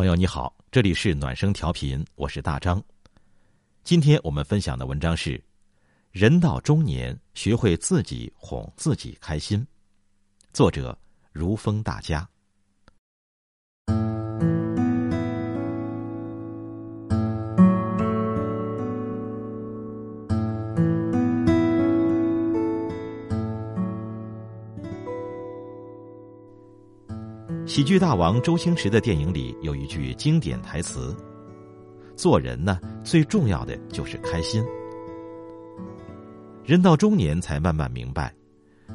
朋友你好，这里是暖声调频，我是大张。今天我们分享的文章是：人到中年，学会自己哄自己开心。作者：如风大家。喜剧大王周星驰的电影里有一句经典台词：“做人呢，最重要的就是开心。”人到中年才慢慢明白，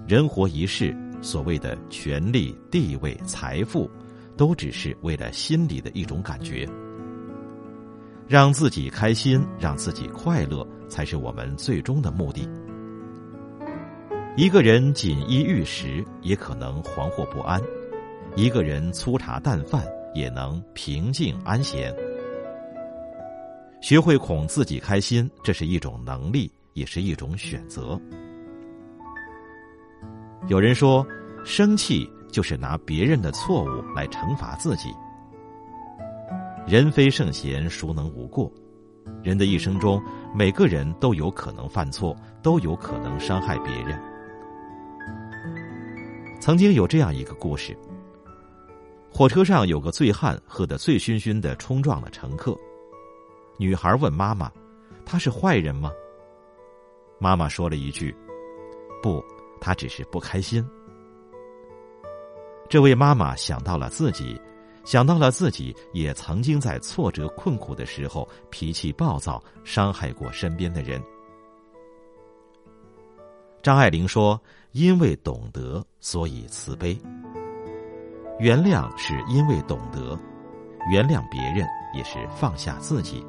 人活一世，所谓的权力、地位、财富，都只是为了心里的一种感觉。让自己开心，让自己快乐，才是我们最终的目的。一个人锦衣玉食，也可能惶惑不安。一个人粗茶淡饭也能平静安闲。学会哄自己开心，这是一种能力，也是一种选择。有人说，生气就是拿别人的错误来惩罚自己。人非圣贤，孰能无过？人的一生中，每个人都有可能犯错，都有可能伤害别人。曾经有这样一个故事。火车上有个醉汉，喝得醉醺醺的，冲撞了乘客。女孩问妈妈：“他是坏人吗？”妈妈说了一句：“不，他只是不开心。”这位妈妈想到了自己，想到了自己也曾经在挫折困苦的时候脾气暴躁，伤害过身边的人。张爱玲说：“因为懂得，所以慈悲。”原谅是因为懂得，原谅别人也是放下自己。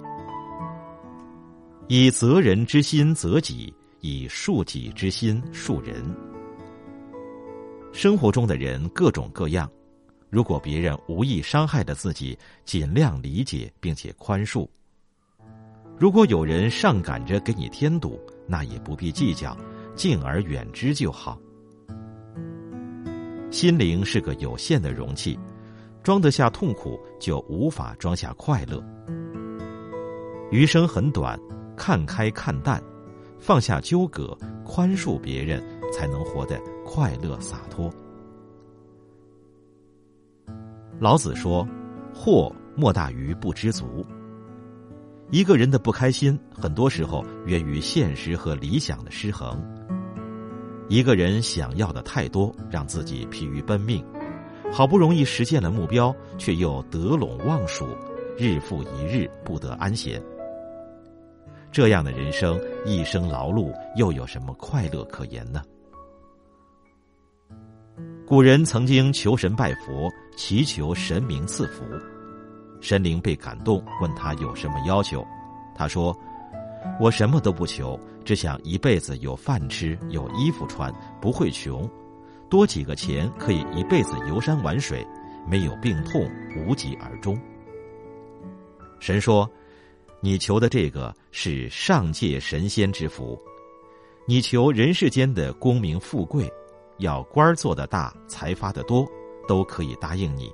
以责人之心责己，以恕己之心恕人。生活中的人各种各样，如果别人无意伤害了自己，尽量理解并且宽恕；如果有人上赶着给你添堵，那也不必计较，敬而远之就好。心灵是个有限的容器，装得下痛苦，就无法装下快乐。余生很短，看开看淡，放下纠葛，宽恕别人，才能活得快乐洒脱。老子说：“祸莫大于不知足。”一个人的不开心，很多时候源于现实和理想的失衡。一个人想要的太多，让自己疲于奔命，好不容易实现了目标，却又得陇望蜀，日复一日不得安闲。这样的人生，一生劳碌，又有什么快乐可言呢？古人曾经求神拜佛，祈求神明赐福，神灵被感动，问他有什么要求，他说。我什么都不求，只想一辈子有饭吃，有衣服穿，不会穷，多几个钱可以一辈子游山玩水，没有病痛，无疾而终。神说：“你求的这个是上界神仙之福，你求人世间的功名富贵，要官儿做得大，财发的多，都可以答应你。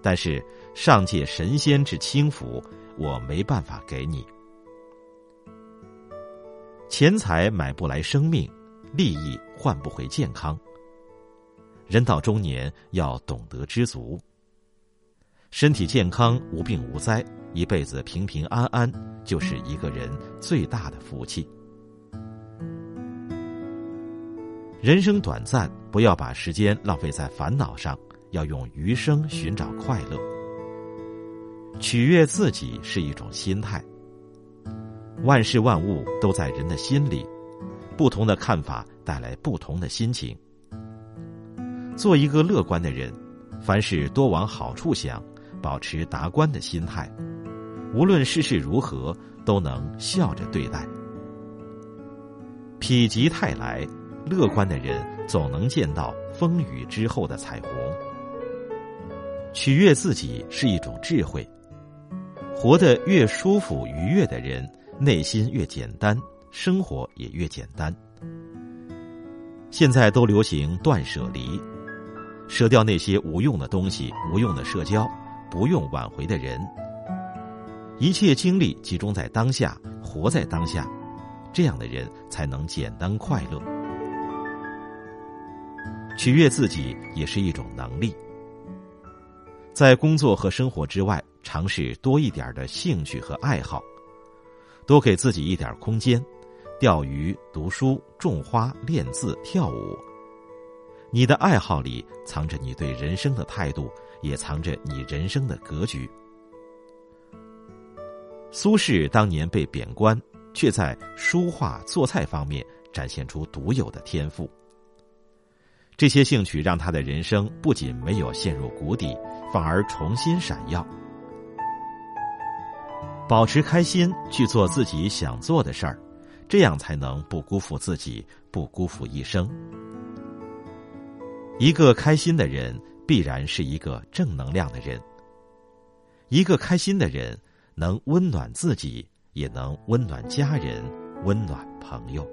但是上界神仙之轻福，我没办法给你。”钱财买不来生命，利益换不回健康。人到中年要懂得知足。身体健康、无病无灾，一辈子平平安安，就是一个人最大的福气。人生短暂，不要把时间浪费在烦恼上，要用余生寻找快乐。取悦自己是一种心态。万事万物都在人的心里，不同的看法带来不同的心情。做一个乐观的人，凡事多往好处想，保持达观的心态，无论世事如何，都能笑着对待。否极泰来，乐观的人总能见到风雨之后的彩虹。取悦自己是一种智慧，活得越舒服愉悦的人。内心越简单，生活也越简单。现在都流行断舍离，舍掉那些无用的东西、无用的社交，不用挽回的人。一切精力集中在当下，活在当下，这样的人才能简单快乐。取悦自己也是一种能力。在工作和生活之外，尝试多一点的兴趣和爱好，多给自己一点空间，钓鱼、读书、种花、练字、跳舞。你的爱好里藏着你对人生的态度，也藏着你人生的格局。苏轼当年被贬官，却在书画、做菜方面展现出独有的天赋。这些兴趣让他的人生不仅没有陷入谷底，反而重新闪耀。保持开心，去做自己想做的事儿，这样才能不辜负自己，不辜负一生。一个开心的人，必然是一个正能量的人。一个开心的人，能温暖自己，也能温暖家人，温暖朋友。